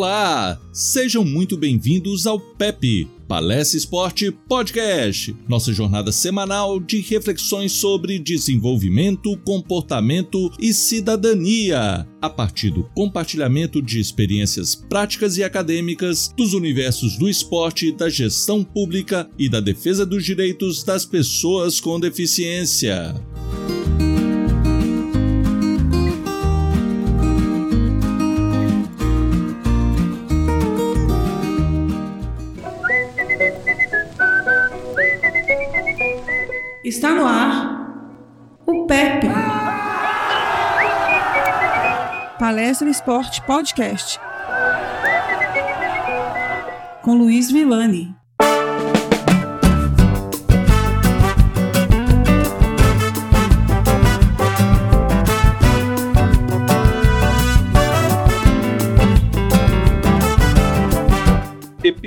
Olá, sejam muito bem-vindos ao PEP, Palestra Esporte Podcast, nossa jornada semanal de reflexões sobre desenvolvimento, comportamento e cidadania, a partir do compartilhamento de experiências práticas e acadêmicas dos universos do esporte, da gestão pública e da defesa dos direitos das pessoas com deficiência. Está no ar o PEP. Palestra Esporte Podcast. Com Luiz Villani.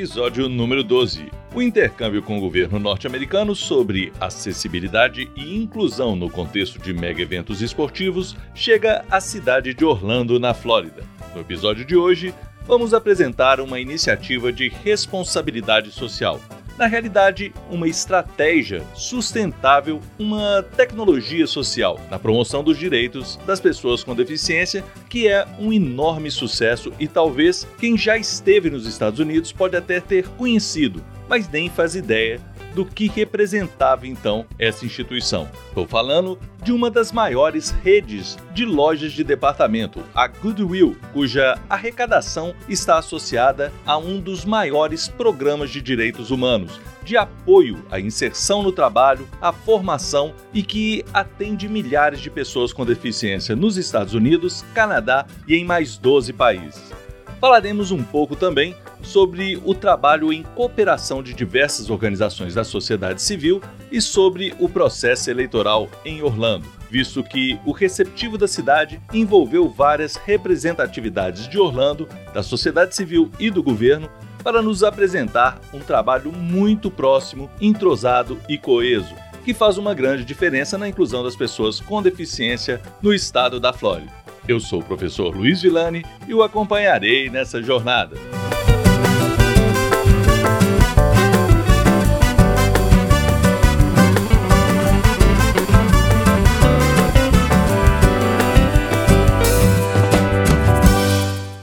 Episódio número 12 o intercâmbio com o governo norte-americano sobre acessibilidade e inclusão no contexto de mega eventos esportivos chega à cidade de Orlando, na Flórida. No episódio de hoje, vamos apresentar uma iniciativa de responsabilidade social, na realidade, uma estratégia sustentável, uma tecnologia social na promoção dos direitos das pessoas com deficiência, que é um enorme sucesso e talvez quem já esteve nos Estados Unidos pode até ter conhecido, mas nem faz ideia do que representava então essa instituição. Estou falando de uma das maiores redes de lojas de departamento, a Goodwill, cuja arrecadação está associada a um dos maiores programas de direitos humanos, de apoio à inserção no trabalho, à formação e que atende milhares de pessoas com deficiência nos Estados Unidos, Canadá e em mais 12 países. Falaremos um pouco também sobre o trabalho em cooperação de diversas organizações da sociedade civil e sobre o processo eleitoral em Orlando, visto que o receptivo da cidade envolveu várias representatividades de Orlando, da sociedade civil e do governo para nos apresentar um trabalho muito próximo, entrosado e coeso, que faz uma grande diferença na inclusão das pessoas com deficiência no estado da Flórida. Eu sou o professor Luiz Villani e o acompanharei nessa jornada.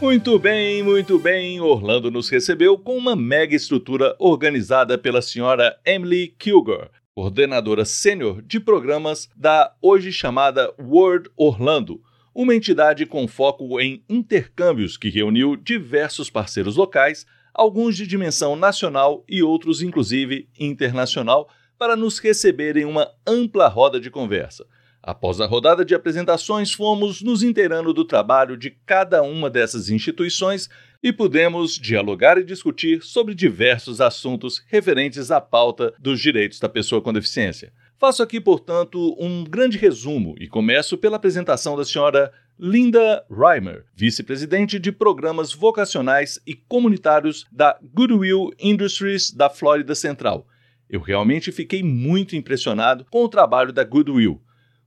Muito bem, muito bem. Orlando nos recebeu com uma mega estrutura organizada pela senhora Emily Kilgore, coordenadora sênior de programas da hoje chamada World Orlando, uma entidade com foco em intercâmbios que reuniu diversos parceiros locais, alguns de dimensão nacional e outros, inclusive, internacional, para nos receber em uma ampla roda de conversa. Após a rodada de apresentações, fomos nos inteirando do trabalho de cada uma dessas instituições e pudemos dialogar e discutir sobre diversos assuntos referentes à pauta dos direitos da pessoa com deficiência. Faço aqui, portanto, um grande resumo e começo pela apresentação da senhora Linda Reimer, vice-presidente de programas vocacionais e comunitários da Goodwill Industries da Flórida Central. Eu realmente fiquei muito impressionado com o trabalho da Goodwill.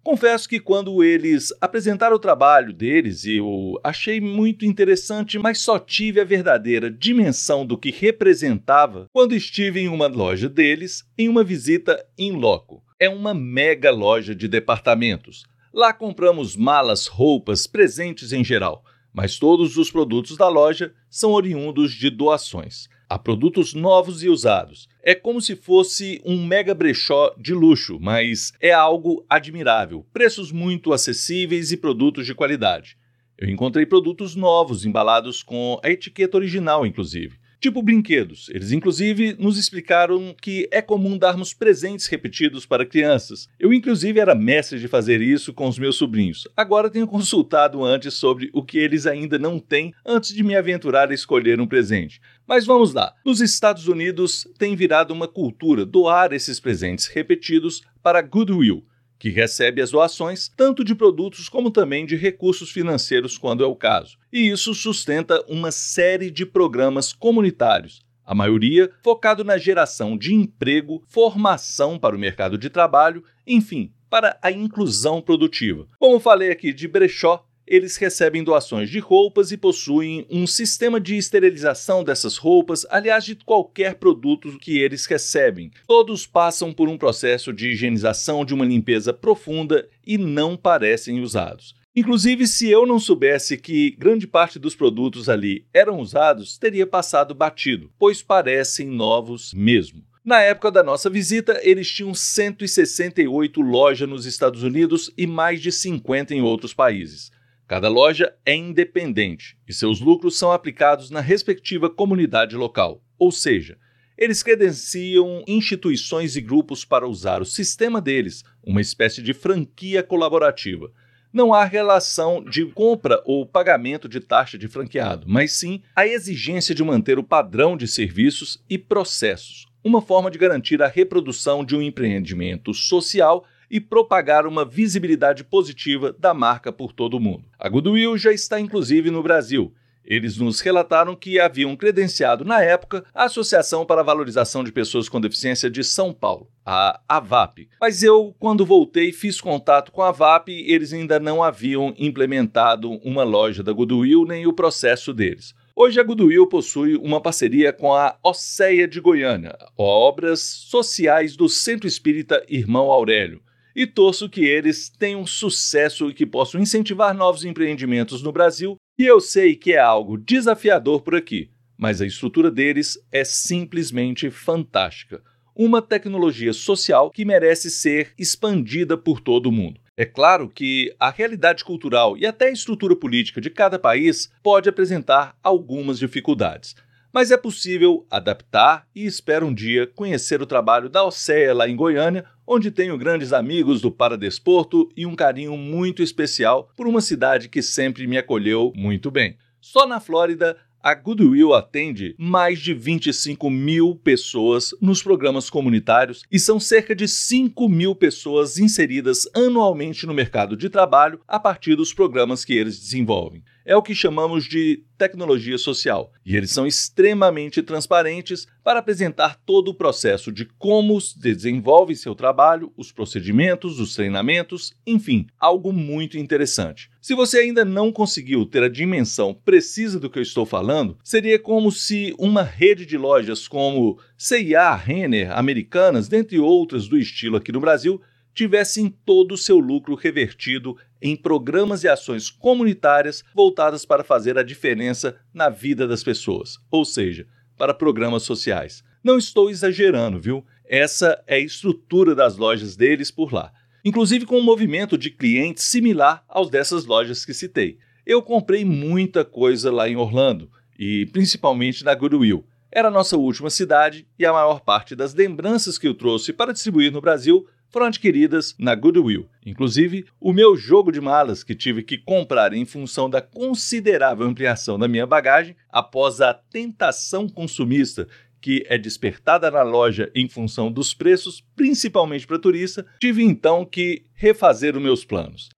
Confesso que quando eles apresentaram o trabalho deles, eu achei muito interessante, mas só tive a verdadeira dimensão do que representava quando estive em uma loja deles em uma visita em loco é uma mega loja de departamentos. Lá compramos malas, roupas, presentes em geral, mas todos os produtos da loja são oriundos de doações. Há produtos novos e usados. É como se fosse um mega brechó de luxo, mas é algo admirável. Preços muito acessíveis e produtos de qualidade. Eu encontrei produtos novos embalados com a etiqueta original, inclusive. Tipo brinquedos. Eles, inclusive, nos explicaram que é comum darmos presentes repetidos para crianças. Eu, inclusive, era mestre de fazer isso com os meus sobrinhos. Agora tenho consultado antes sobre o que eles ainda não têm antes de me aventurar a escolher um presente. Mas vamos lá. Nos Estados Unidos tem virado uma cultura doar esses presentes repetidos para Goodwill que recebe as doações tanto de produtos como também de recursos financeiros, quando é o caso. E isso sustenta uma série de programas comunitários, a maioria focado na geração de emprego, formação para o mercado de trabalho, enfim, para a inclusão produtiva. Como falei aqui de brechó, eles recebem doações de roupas e possuem um sistema de esterilização dessas roupas, aliás, de qualquer produto que eles recebem. Todos passam por um processo de higienização, de uma limpeza profunda e não parecem usados. Inclusive, se eu não soubesse que grande parte dos produtos ali eram usados, teria passado batido, pois parecem novos mesmo. Na época da nossa visita, eles tinham 168 lojas nos Estados Unidos e mais de 50 em outros países. Cada loja é independente e seus lucros são aplicados na respectiva comunidade local, ou seja, eles credenciam instituições e grupos para usar o sistema deles, uma espécie de franquia colaborativa. Não há relação de compra ou pagamento de taxa de franqueado, mas sim a exigência de manter o padrão de serviços e processos, uma forma de garantir a reprodução de um empreendimento social e propagar uma visibilidade positiva da marca por todo o mundo. A Goodwill já está inclusive no Brasil. Eles nos relataram que haviam credenciado na época a Associação para a Valorização de Pessoas com Deficiência de São Paulo, a AVAP. Mas eu, quando voltei, fiz contato com a AVAP e eles ainda não haviam implementado uma loja da Goodwill nem o processo deles. Hoje a Goodwill possui uma parceria com a Oceia de Goiânia, Obras Sociais do Centro Espírita Irmão Aurélio, e torço que eles tenham sucesso e que possam incentivar novos empreendimentos no Brasil. E eu sei que é algo desafiador por aqui, mas a estrutura deles é simplesmente fantástica. Uma tecnologia social que merece ser expandida por todo o mundo. É claro que a realidade cultural e até a estrutura política de cada país pode apresentar algumas dificuldades mas é possível adaptar e espero um dia conhecer o trabalho da Océia lá em Goiânia, onde tenho grandes amigos do Paradesporto e um carinho muito especial por uma cidade que sempre me acolheu muito bem. Só na Flórida, a Goodwill atende mais de 25 mil pessoas nos programas comunitários e são cerca de 5 mil pessoas inseridas anualmente no mercado de trabalho a partir dos programas que eles desenvolvem é o que chamamos de tecnologia social, e eles são extremamente transparentes para apresentar todo o processo de como se desenvolve seu trabalho, os procedimentos, os treinamentos, enfim, algo muito interessante. Se você ainda não conseguiu ter a dimensão precisa do que eu estou falando, seria como se uma rede de lojas como C&A, Renner, Americanas, dentre outras do estilo aqui no Brasil, tivessem todo o seu lucro revertido em programas e ações comunitárias voltadas para fazer a diferença na vida das pessoas, ou seja, para programas sociais. Não estou exagerando, viu? Essa é a estrutura das lojas deles por lá, inclusive com um movimento de clientes similar aos dessas lojas que citei. Eu comprei muita coisa lá em Orlando e principalmente na Goodwill. Era a nossa última cidade e a maior parte das lembranças que eu trouxe para distribuir no Brasil foram adquiridas na Goodwill. Inclusive, o meu jogo de malas que tive que comprar em função da considerável ampliação da minha bagagem após a tentação consumista que é despertada na loja em função dos preços, principalmente para turista, tive então que refazer os meus planos.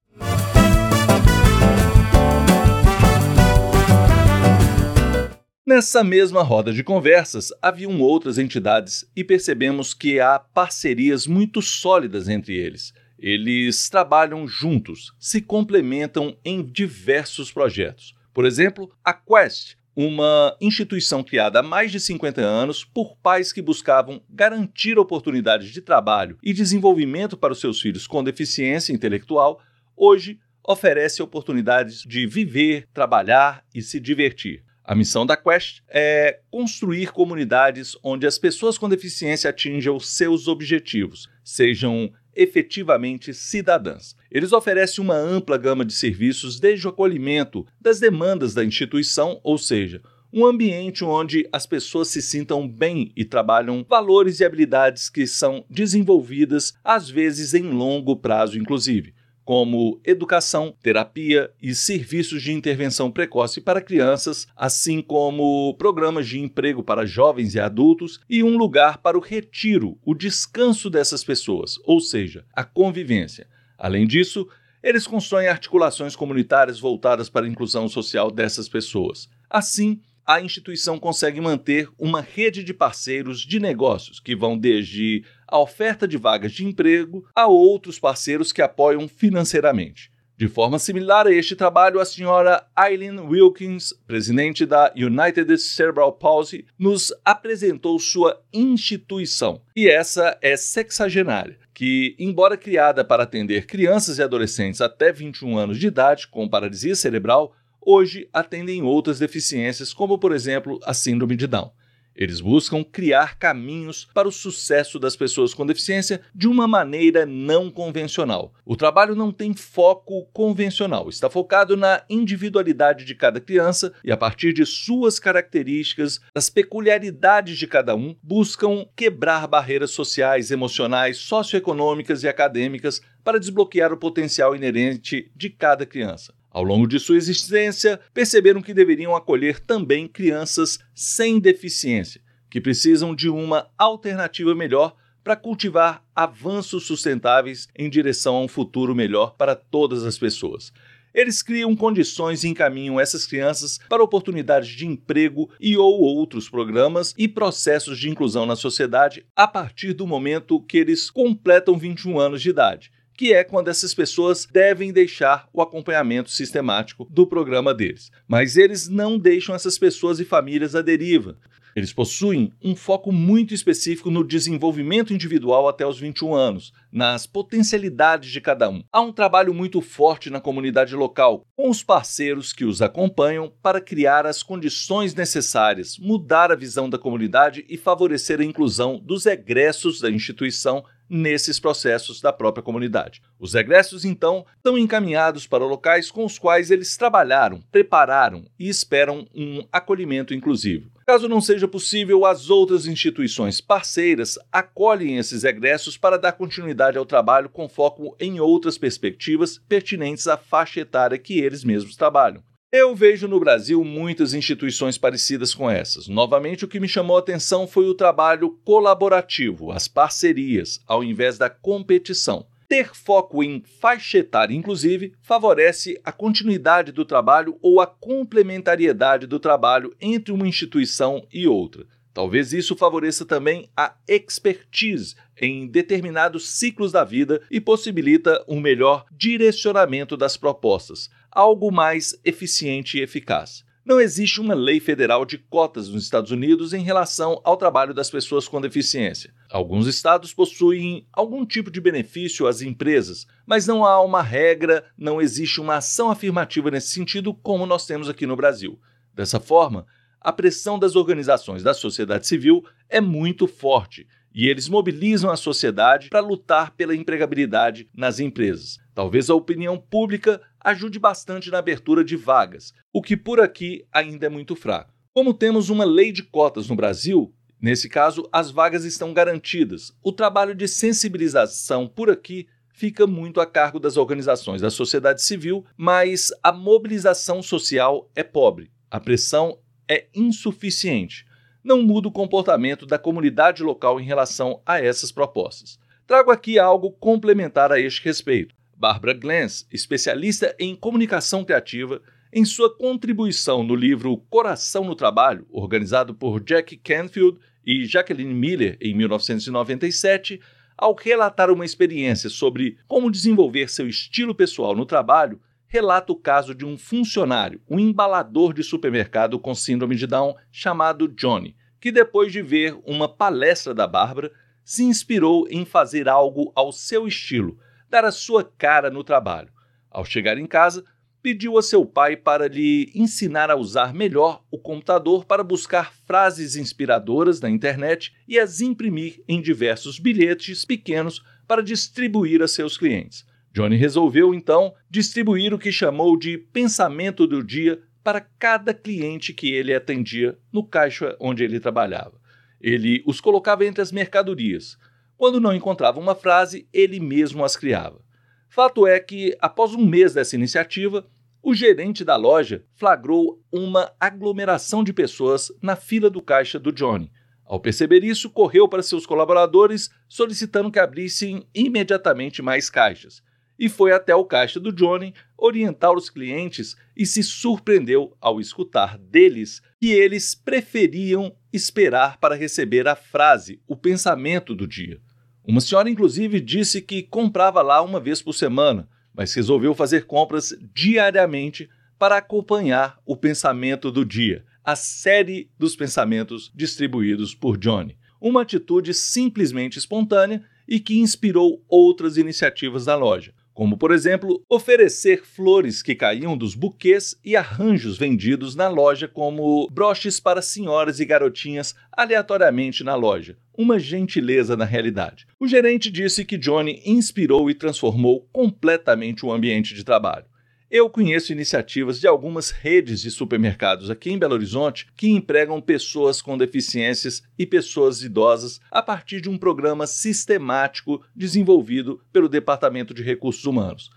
Nessa mesma roda de conversas, haviam outras entidades e percebemos que há parcerias muito sólidas entre eles. Eles trabalham juntos, se complementam em diversos projetos. Por exemplo, a Quest, uma instituição criada há mais de 50 anos por pais que buscavam garantir oportunidades de trabalho e desenvolvimento para os seus filhos com deficiência intelectual, hoje oferece oportunidades de viver, trabalhar e se divertir. A missão da Quest é construir comunidades onde as pessoas com deficiência atinjam seus objetivos, sejam efetivamente cidadãs. Eles oferecem uma ampla gama de serviços, desde o acolhimento das demandas da instituição, ou seja, um ambiente onde as pessoas se sintam bem e trabalham valores e habilidades que são desenvolvidas, às vezes em longo prazo, inclusive como educação, terapia e serviços de intervenção precoce para crianças, assim como programas de emprego para jovens e adultos e um lugar para o retiro, o descanso dessas pessoas, ou seja, a convivência. Além disso, eles constroem articulações comunitárias voltadas para a inclusão social dessas pessoas. Assim, a instituição consegue manter uma rede de parceiros de negócios que vão desde a oferta de vagas de emprego a outros parceiros que apoiam financeiramente. De forma similar a este trabalho, a senhora Eileen Wilkins, presidente da United Cerebral Palsy, nos apresentou sua instituição. E essa é sexagenária, que, embora criada para atender crianças e adolescentes até 21 anos de idade com paralisia cerebral, hoje atendem outras deficiências, como por exemplo a síndrome de Down. Eles buscam criar caminhos para o sucesso das pessoas com deficiência de uma maneira não convencional. O trabalho não tem foco convencional, está focado na individualidade de cada criança e, a partir de suas características, das peculiaridades de cada um, buscam quebrar barreiras sociais, emocionais, socioeconômicas e acadêmicas para desbloquear o potencial inerente de cada criança. Ao longo de sua existência, perceberam que deveriam acolher também crianças sem deficiência, que precisam de uma alternativa melhor para cultivar avanços sustentáveis em direção a um futuro melhor para todas as pessoas. Eles criam condições e encaminham essas crianças para oportunidades de emprego e ou outros programas e processos de inclusão na sociedade a partir do momento que eles completam 21 anos de idade que é quando essas pessoas devem deixar o acompanhamento sistemático do programa deles. Mas eles não deixam essas pessoas e famílias à deriva. Eles possuem um foco muito específico no desenvolvimento individual até os 21 anos, nas potencialidades de cada um. Há um trabalho muito forte na comunidade local, com os parceiros que os acompanham para criar as condições necessárias, mudar a visão da comunidade e favorecer a inclusão dos egressos da instituição nesses processos da própria comunidade. Os egressos, então, estão encaminhados para locais com os quais eles trabalharam, prepararam e esperam um acolhimento inclusivo. Caso não seja possível, as outras instituições parceiras acolhem esses egressos para dar continuidade ao trabalho com foco em outras perspectivas pertinentes à faixa etária que eles mesmos trabalham. Eu vejo no Brasil muitas instituições parecidas com essas. Novamente, o que me chamou a atenção foi o trabalho colaborativo, as parcerias, ao invés da competição. Ter foco em faixa etária, inclusive, favorece a continuidade do trabalho ou a complementariedade do trabalho entre uma instituição e outra. Talvez isso favoreça também a expertise em determinados ciclos da vida e possibilita um melhor direcionamento das propostas, algo mais eficiente e eficaz. Não existe uma lei federal de cotas nos Estados Unidos em relação ao trabalho das pessoas com deficiência. Alguns estados possuem algum tipo de benefício às empresas, mas não há uma regra, não existe uma ação afirmativa nesse sentido como nós temos aqui no Brasil. Dessa forma, a pressão das organizações da sociedade civil é muito forte e eles mobilizam a sociedade para lutar pela empregabilidade nas empresas. Talvez a opinião pública ajude bastante na abertura de vagas, o que por aqui ainda é muito fraco. Como temos uma lei de cotas no Brasil, nesse caso as vagas estão garantidas. O trabalho de sensibilização por aqui fica muito a cargo das organizações da sociedade civil, mas a mobilização social é pobre. A pressão é insuficiente. Não muda o comportamento da comunidade local em relação a essas propostas. Trago aqui algo complementar a este respeito. Barbara Glantz, especialista em comunicação criativa, em sua contribuição no livro Coração no Trabalho, organizado por Jack Canfield e Jacqueline Miller em 1997, ao relatar uma experiência sobre como desenvolver seu estilo pessoal no trabalho, relata o caso de um funcionário, um embalador de supermercado com síndrome de Down chamado Johnny, que depois de ver uma palestra da Bárbara, se inspirou em fazer algo ao seu estilo, dar a sua cara no trabalho. Ao chegar em casa, pediu a seu pai para lhe ensinar a usar melhor o computador para buscar frases inspiradoras na internet e as imprimir em diversos bilhetes pequenos para distribuir a seus clientes. Johnny resolveu então distribuir o que chamou de pensamento do dia para cada cliente que ele atendia no caixa onde ele trabalhava. Ele os colocava entre as mercadorias. Quando não encontrava uma frase, ele mesmo as criava. Fato é que, após um mês dessa iniciativa, o gerente da loja flagrou uma aglomeração de pessoas na fila do caixa do Johnny. Ao perceber isso, correu para seus colaboradores solicitando que abrissem imediatamente mais caixas e foi até o caixa do Johnny orientar os clientes e se surpreendeu ao escutar deles que eles preferiam esperar para receber a frase, o pensamento do dia. Uma senhora, inclusive, disse que comprava lá uma vez por semana, mas resolveu fazer compras diariamente para acompanhar o pensamento do dia, a série dos pensamentos distribuídos por Johnny. Uma atitude simplesmente espontânea e que inspirou outras iniciativas da loja, como, por exemplo, oferecer flores que caíam dos buquês e arranjos vendidos na loja, como broches para senhoras e garotinhas aleatoriamente na loja. Uma gentileza na realidade. O gerente disse que Johnny inspirou e transformou completamente o ambiente de trabalho. Eu conheço iniciativas de algumas redes de supermercados aqui em Belo Horizonte que empregam pessoas com deficiências e pessoas idosas a partir de um programa sistemático desenvolvido pelo Departamento de Recursos Humanos.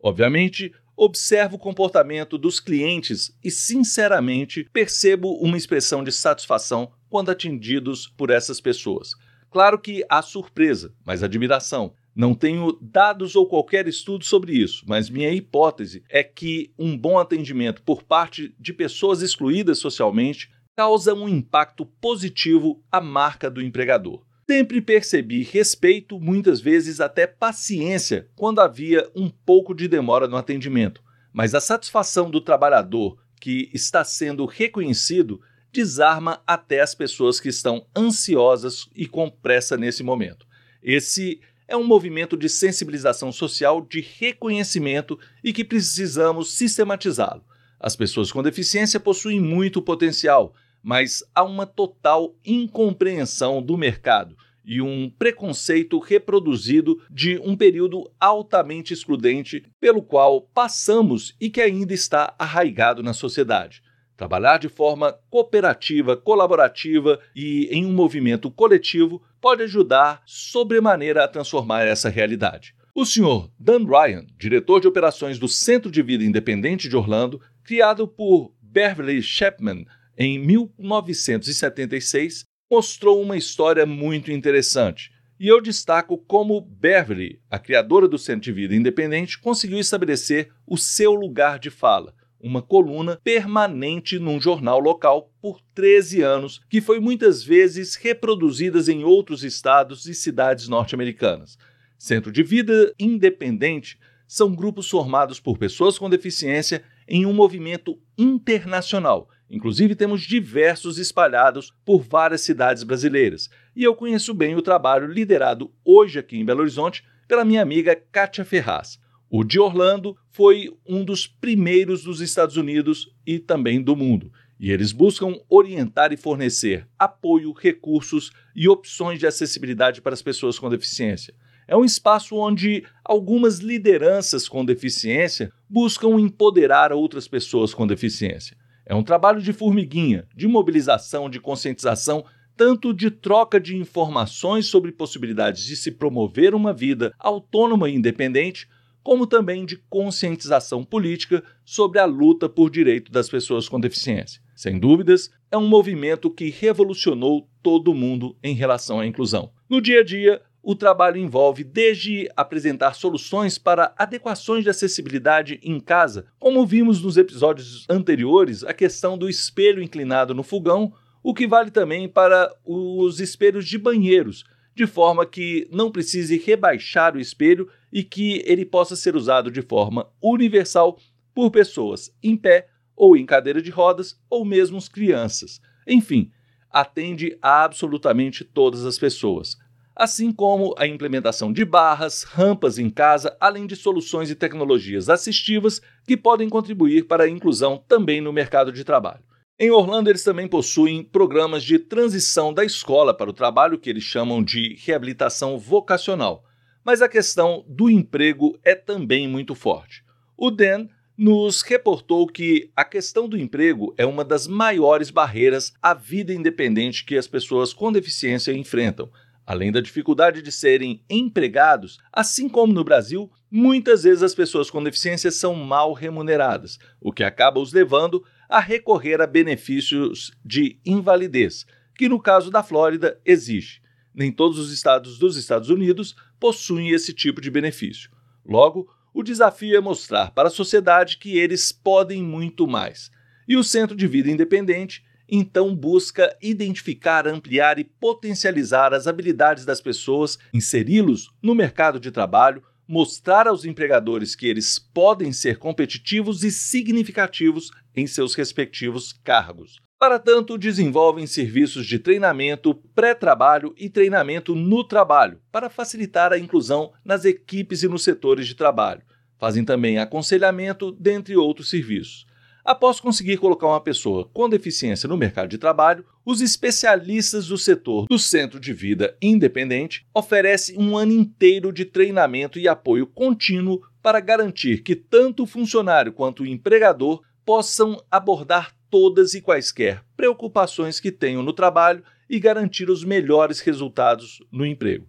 Obviamente, observo o comportamento dos clientes e, sinceramente, percebo uma expressão de satisfação quando atendidos por essas pessoas. Claro que há surpresa, mas admiração. Não tenho dados ou qualquer estudo sobre isso, mas minha hipótese é que um bom atendimento por parte de pessoas excluídas socialmente causa um impacto positivo à marca do empregador. Sempre percebi respeito, muitas vezes até paciência, quando havia um pouco de demora no atendimento, mas a satisfação do trabalhador que está sendo reconhecido desarma até as pessoas que estão ansiosas e com pressa nesse momento. Esse é um movimento de sensibilização social de reconhecimento e que precisamos sistematizá-lo. As pessoas com deficiência possuem muito potencial, mas há uma total incompreensão do mercado e um preconceito reproduzido de um período altamente excludente pelo qual passamos e que ainda está arraigado na sociedade. Trabalhar de forma cooperativa, colaborativa e em um movimento coletivo pode ajudar sobremaneira a transformar essa realidade. O senhor Dan Ryan, diretor de operações do Centro de Vida Independente de Orlando, criado por Beverly Chapman em 1976, mostrou uma história muito interessante. E eu destaco como Beverly, a criadora do Centro de Vida Independente, conseguiu estabelecer o seu lugar de fala, uma coluna permanente num jornal local por 13 anos, que foi muitas vezes reproduzidas em outros estados e cidades norte-americanas. Centro de Vida Independente são grupos formados por pessoas com deficiência em um movimento internacional. Inclusive, temos diversos espalhados por várias cidades brasileiras. E eu conheço bem o trabalho liderado hoje aqui em Belo Horizonte pela minha amiga Kátia Ferraz. O de Orlando foi um dos primeiros dos Estados Unidos e também do mundo, e eles buscam orientar e fornecer apoio, recursos e opções de acessibilidade para as pessoas com deficiência. É um espaço onde algumas lideranças com deficiência buscam empoderar outras pessoas com deficiência. É um trabalho de formiguinha, de mobilização, de conscientização, tanto de troca de informações sobre possibilidades de se promover uma vida autônoma e independente, como também de conscientização política sobre a luta por direito das pessoas com deficiência. Sem dúvidas, é um movimento que revolucionou todo mundo em relação à inclusão. No dia a dia, o trabalho envolve desde apresentar soluções para adequações de acessibilidade em casa, como vimos nos episódios anteriores, a questão do espelho inclinado no fogão, o que vale também para os espelhos de banheiros, de forma que não precise rebaixar o espelho e que ele possa ser usado de forma universal por pessoas em pé ou em cadeira de rodas ou mesmo crianças. Enfim, atende a absolutamente todas as pessoas. Assim como a implementação de barras, rampas em casa, além de soluções e tecnologias assistivas que podem contribuir para a inclusão também no mercado de trabalho. Em Orlando, eles também possuem programas de transição da escola para o trabalho, que eles chamam de reabilitação vocacional. Mas a questão do emprego é também muito forte. O Dan nos reportou que a questão do emprego é uma das maiores barreiras à vida independente que as pessoas com deficiência enfrentam. Além da dificuldade de serem empregados, assim como no Brasil, muitas vezes as pessoas com deficiência são mal remuneradas, o que acaba os levando a recorrer a benefícios de invalidez, que no caso da Flórida existe. Nem todos os estados dos Estados Unidos possuem esse tipo de benefício. Logo, o desafio é mostrar para a sociedade que eles podem muito mais. E o Centro de Vida Independente então busca identificar, ampliar e potencializar as habilidades das pessoas, inseri-los no mercado de trabalho, mostrar aos empregadores que eles podem ser competitivos e significativos em seus respectivos cargos. Para tanto, desenvolvem serviços de treinamento, pré-trabalho e treinamento no trabalho, para facilitar a inclusão nas equipes e nos setores de trabalho. Fazem também aconselhamento, dentre outros serviços. Após conseguir colocar uma pessoa com deficiência no mercado de trabalho, os especialistas do setor do Centro de Vida Independente oferecem um ano inteiro de treinamento e apoio contínuo para garantir que tanto o funcionário quanto o empregador possam abordar todas e quaisquer preocupações que tenham no trabalho e garantir os melhores resultados no emprego.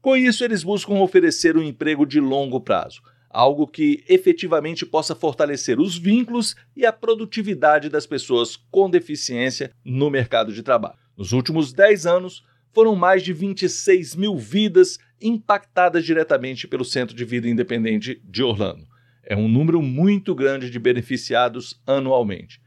Com isso, eles buscam oferecer um emprego de longo prazo algo que efetivamente possa fortalecer os vínculos e a produtividade das pessoas com deficiência no mercado de trabalho. Nos últimos 10 anos, foram mais de 26 mil vidas impactadas diretamente pelo Centro de Vida Independente de Orlando. É um número muito grande de beneficiados anualmente.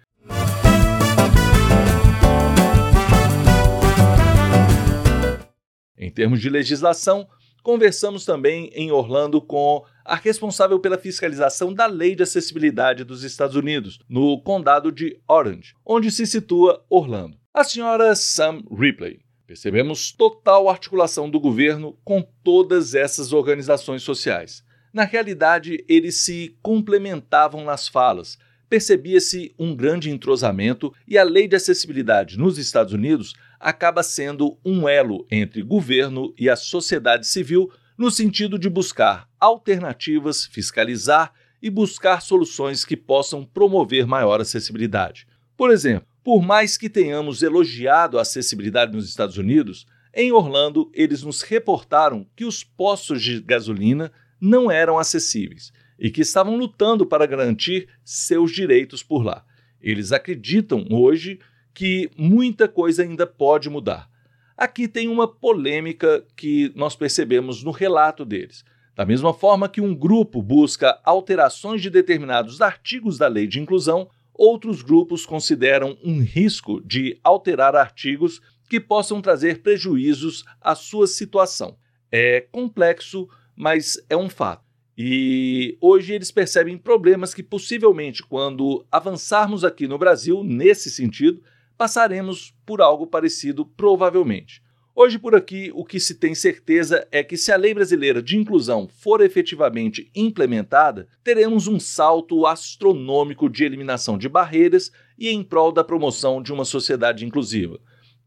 Em termos de legislação, Conversamos também em Orlando com a responsável pela fiscalização da Lei de Acessibilidade dos Estados Unidos, no condado de Orange, onde se situa Orlando. A senhora Sam Ripley. Percebemos total articulação do governo com todas essas organizações sociais. Na realidade, eles se complementavam nas falas. Percebia-se um grande entrosamento e a lei de acessibilidade nos Estados Unidos acaba sendo um elo entre governo e a sociedade civil no sentido de buscar alternativas, fiscalizar e buscar soluções que possam promover maior acessibilidade. Por exemplo, por mais que tenhamos elogiado a acessibilidade nos Estados Unidos, em Orlando eles nos reportaram que os postos de gasolina não eram acessíveis e que estavam lutando para garantir seus direitos por lá. Eles acreditam hoje que muita coisa ainda pode mudar. Aqui tem uma polêmica que nós percebemos no relato deles. Da mesma forma que um grupo busca alterações de determinados artigos da lei de inclusão, outros grupos consideram um risco de alterar artigos que possam trazer prejuízos à sua situação. É complexo, mas é um fato. E hoje eles percebem problemas que possivelmente, quando avançarmos aqui no Brasil nesse sentido, passaremos por algo parecido provavelmente. Hoje por aqui, o que se tem certeza é que se a lei brasileira de inclusão for efetivamente implementada, teremos um salto astronômico de eliminação de barreiras e em prol da promoção de uma sociedade inclusiva.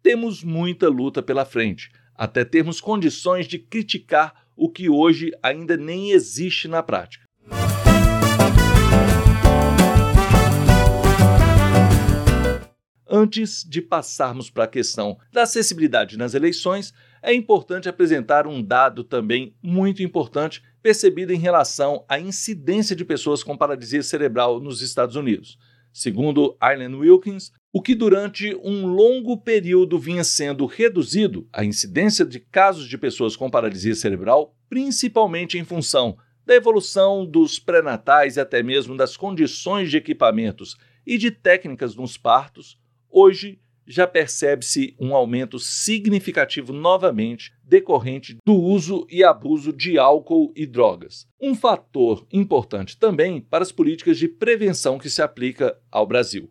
Temos muita luta pela frente, até termos condições de criticar o que hoje ainda nem existe na prática. Antes de passarmos para a questão da acessibilidade nas eleições, é importante apresentar um dado também muito importante percebido em relação à incidência de pessoas com paralisia cerebral nos Estados Unidos. Segundo Aileen Wilkins, o que durante um longo período vinha sendo reduzido, a incidência de casos de pessoas com paralisia cerebral, principalmente em função da evolução dos pré-natais e até mesmo das condições de equipamentos e de técnicas nos partos, Hoje já percebe-se um aumento significativo novamente decorrente do uso e abuso de álcool e drogas. Um fator importante também para as políticas de prevenção que se aplica ao Brasil.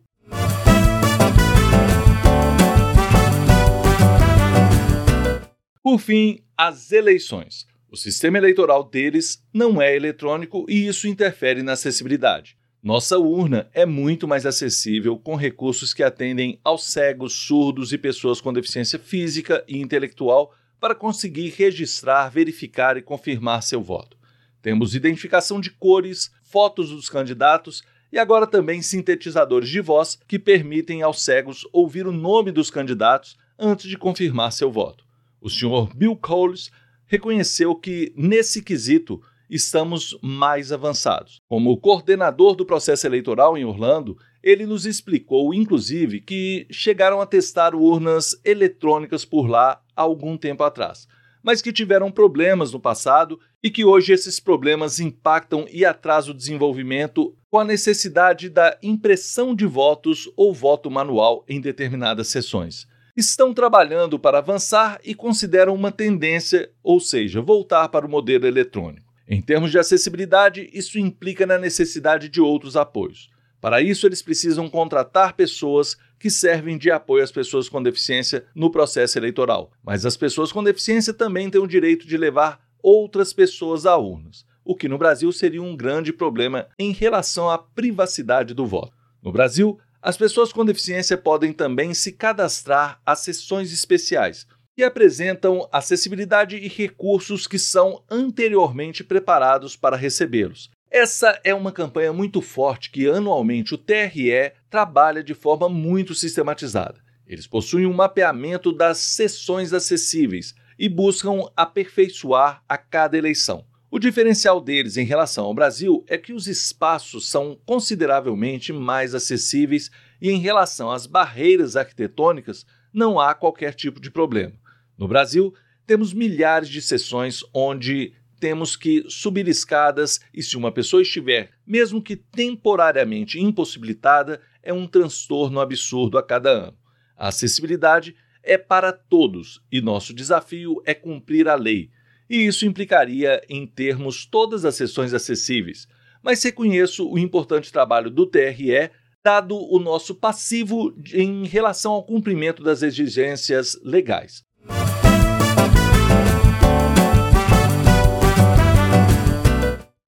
Por fim, as eleições. O sistema eleitoral deles não é eletrônico e isso interfere na acessibilidade. Nossa urna é muito mais acessível com recursos que atendem aos cegos, surdos e pessoas com deficiência física e intelectual para conseguir registrar, verificar e confirmar seu voto. Temos identificação de cores, fotos dos candidatos e agora também sintetizadores de voz que permitem aos cegos ouvir o nome dos candidatos antes de confirmar seu voto. O senhor Bill Coles reconheceu que, nesse quesito, estamos mais avançados. Como coordenador do processo eleitoral em Orlando, ele nos explicou, inclusive, que chegaram a testar urnas eletrônicas por lá há algum tempo atrás, mas que tiveram problemas no passado e que hoje esses problemas impactam e atrasam o desenvolvimento com a necessidade da impressão de votos ou voto manual em determinadas sessões. Estão trabalhando para avançar e consideram uma tendência, ou seja, voltar para o modelo eletrônico. Em termos de acessibilidade, isso implica na necessidade de outros apoios. Para isso, eles precisam contratar pessoas que servem de apoio às pessoas com deficiência no processo eleitoral. Mas as pessoas com deficiência também têm o direito de levar outras pessoas a urnas, o que no Brasil seria um grande problema em relação à privacidade do voto. No Brasil, as pessoas com deficiência podem também se cadastrar a sessões especiais, que apresentam acessibilidade e recursos que são anteriormente preparados para recebê-los. Essa é uma campanha muito forte que anualmente o TRE trabalha de forma muito sistematizada. Eles possuem um mapeamento das sessões acessíveis e buscam aperfeiçoar a cada eleição. O diferencial deles em relação ao Brasil é que os espaços são consideravelmente mais acessíveis e, em relação às barreiras arquitetônicas, não há qualquer tipo de problema. No Brasil, temos milhares de sessões onde temos que subir escadas e, se uma pessoa estiver, mesmo que temporariamente impossibilitada, é um transtorno absurdo a cada ano. A acessibilidade é para todos e nosso desafio é cumprir a lei. E isso implicaria em termos todas as sessões acessíveis. Mas reconheço o importante trabalho do TRE, dado o nosso passivo em relação ao cumprimento das exigências legais.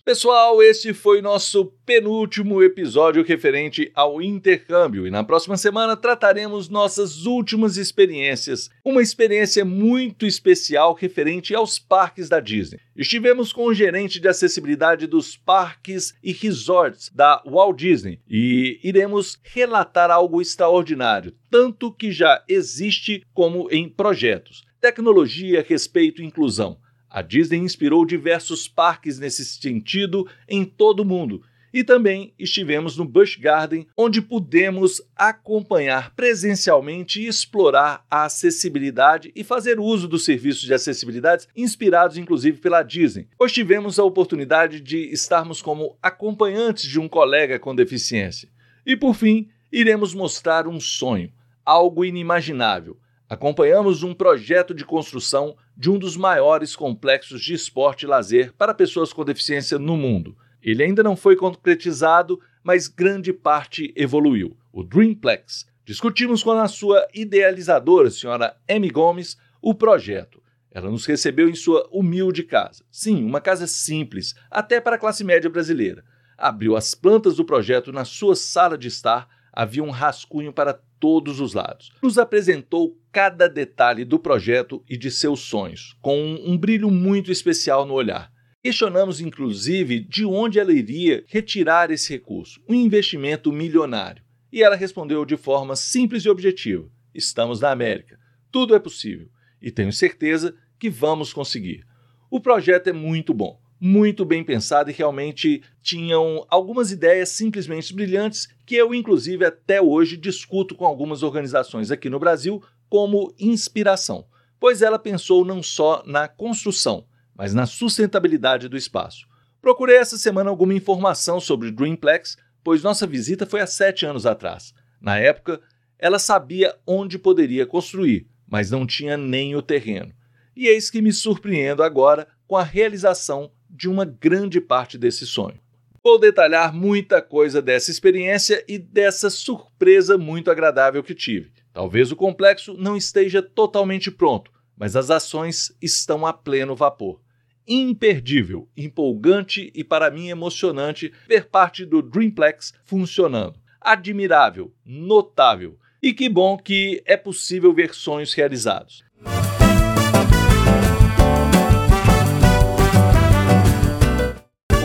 Pessoal, este foi nosso penúltimo episódio referente ao intercâmbio e na próxima semana trataremos nossas últimas experiências. Uma experiência muito especial referente aos parques da Disney. Estivemos com o gerente de acessibilidade dos parques e resorts da Walt Disney e iremos relatar algo extraordinário, tanto que já existe como em projetos. Tecnologia, respeito e inclusão. A Disney inspirou diversos parques nesse sentido em todo o mundo. E também estivemos no Busch Garden, onde pudemos acompanhar presencialmente e explorar a acessibilidade e fazer uso dos serviços de acessibilidade inspirados inclusive pela Disney. Hoje tivemos a oportunidade de estarmos como acompanhantes de um colega com deficiência. E por fim, iremos mostrar um sonho, algo inimaginável acompanhamos um projeto de construção de um dos maiores complexos de esporte e lazer para pessoas com deficiência no mundo. Ele ainda não foi concretizado, mas grande parte evoluiu. O Dreamplex. Discutimos com a sua idealizadora, senhora Amy Gomes, o projeto. Ela nos recebeu em sua humilde casa. Sim, uma casa simples, até para a classe média brasileira. Abriu as plantas do projeto na sua sala de estar, havia um rascunho para todos os lados. Nos apresentou cada detalhe do projeto e de seus sonhos, com um, brilho muito especial no olhar. Questionamos, inclusive, de onde ela iria retirar esse recurso, um investimento milionário. E ela respondeu de forma simples e objetiva: Estamos na América. Tudo é possível e tenho certeza que vamos conseguir. O projeto é muito bom muito bem pensado e realmente tinham algumas ideias simplesmente brilhantes que eu, inclusive, até hoje discuto com algumas organizações aqui no Brasil como inspiração, pois ela pensou não só na construção, mas na sustentabilidade do espaço. Procurei essa semana alguma informação sobre Dreamplex, pois nossa visita foi há sete anos atrás. Na época, ela sabia onde poderia construir, mas não tinha nem o terreno. E eis que me surpreendo agora com a realização de uma grande parte desse sonho. Vou detalhar muita coisa dessa experiência e dessa surpresa muito agradável que tive. Talvez o complexo não esteja totalmente pronto, mas as ações estão a pleno vapor. Imperdível, empolgante e para mim emocionante ver parte do Dreamplex funcionando. Admirável, notável. E que bom que é possível ver sonhos realizados.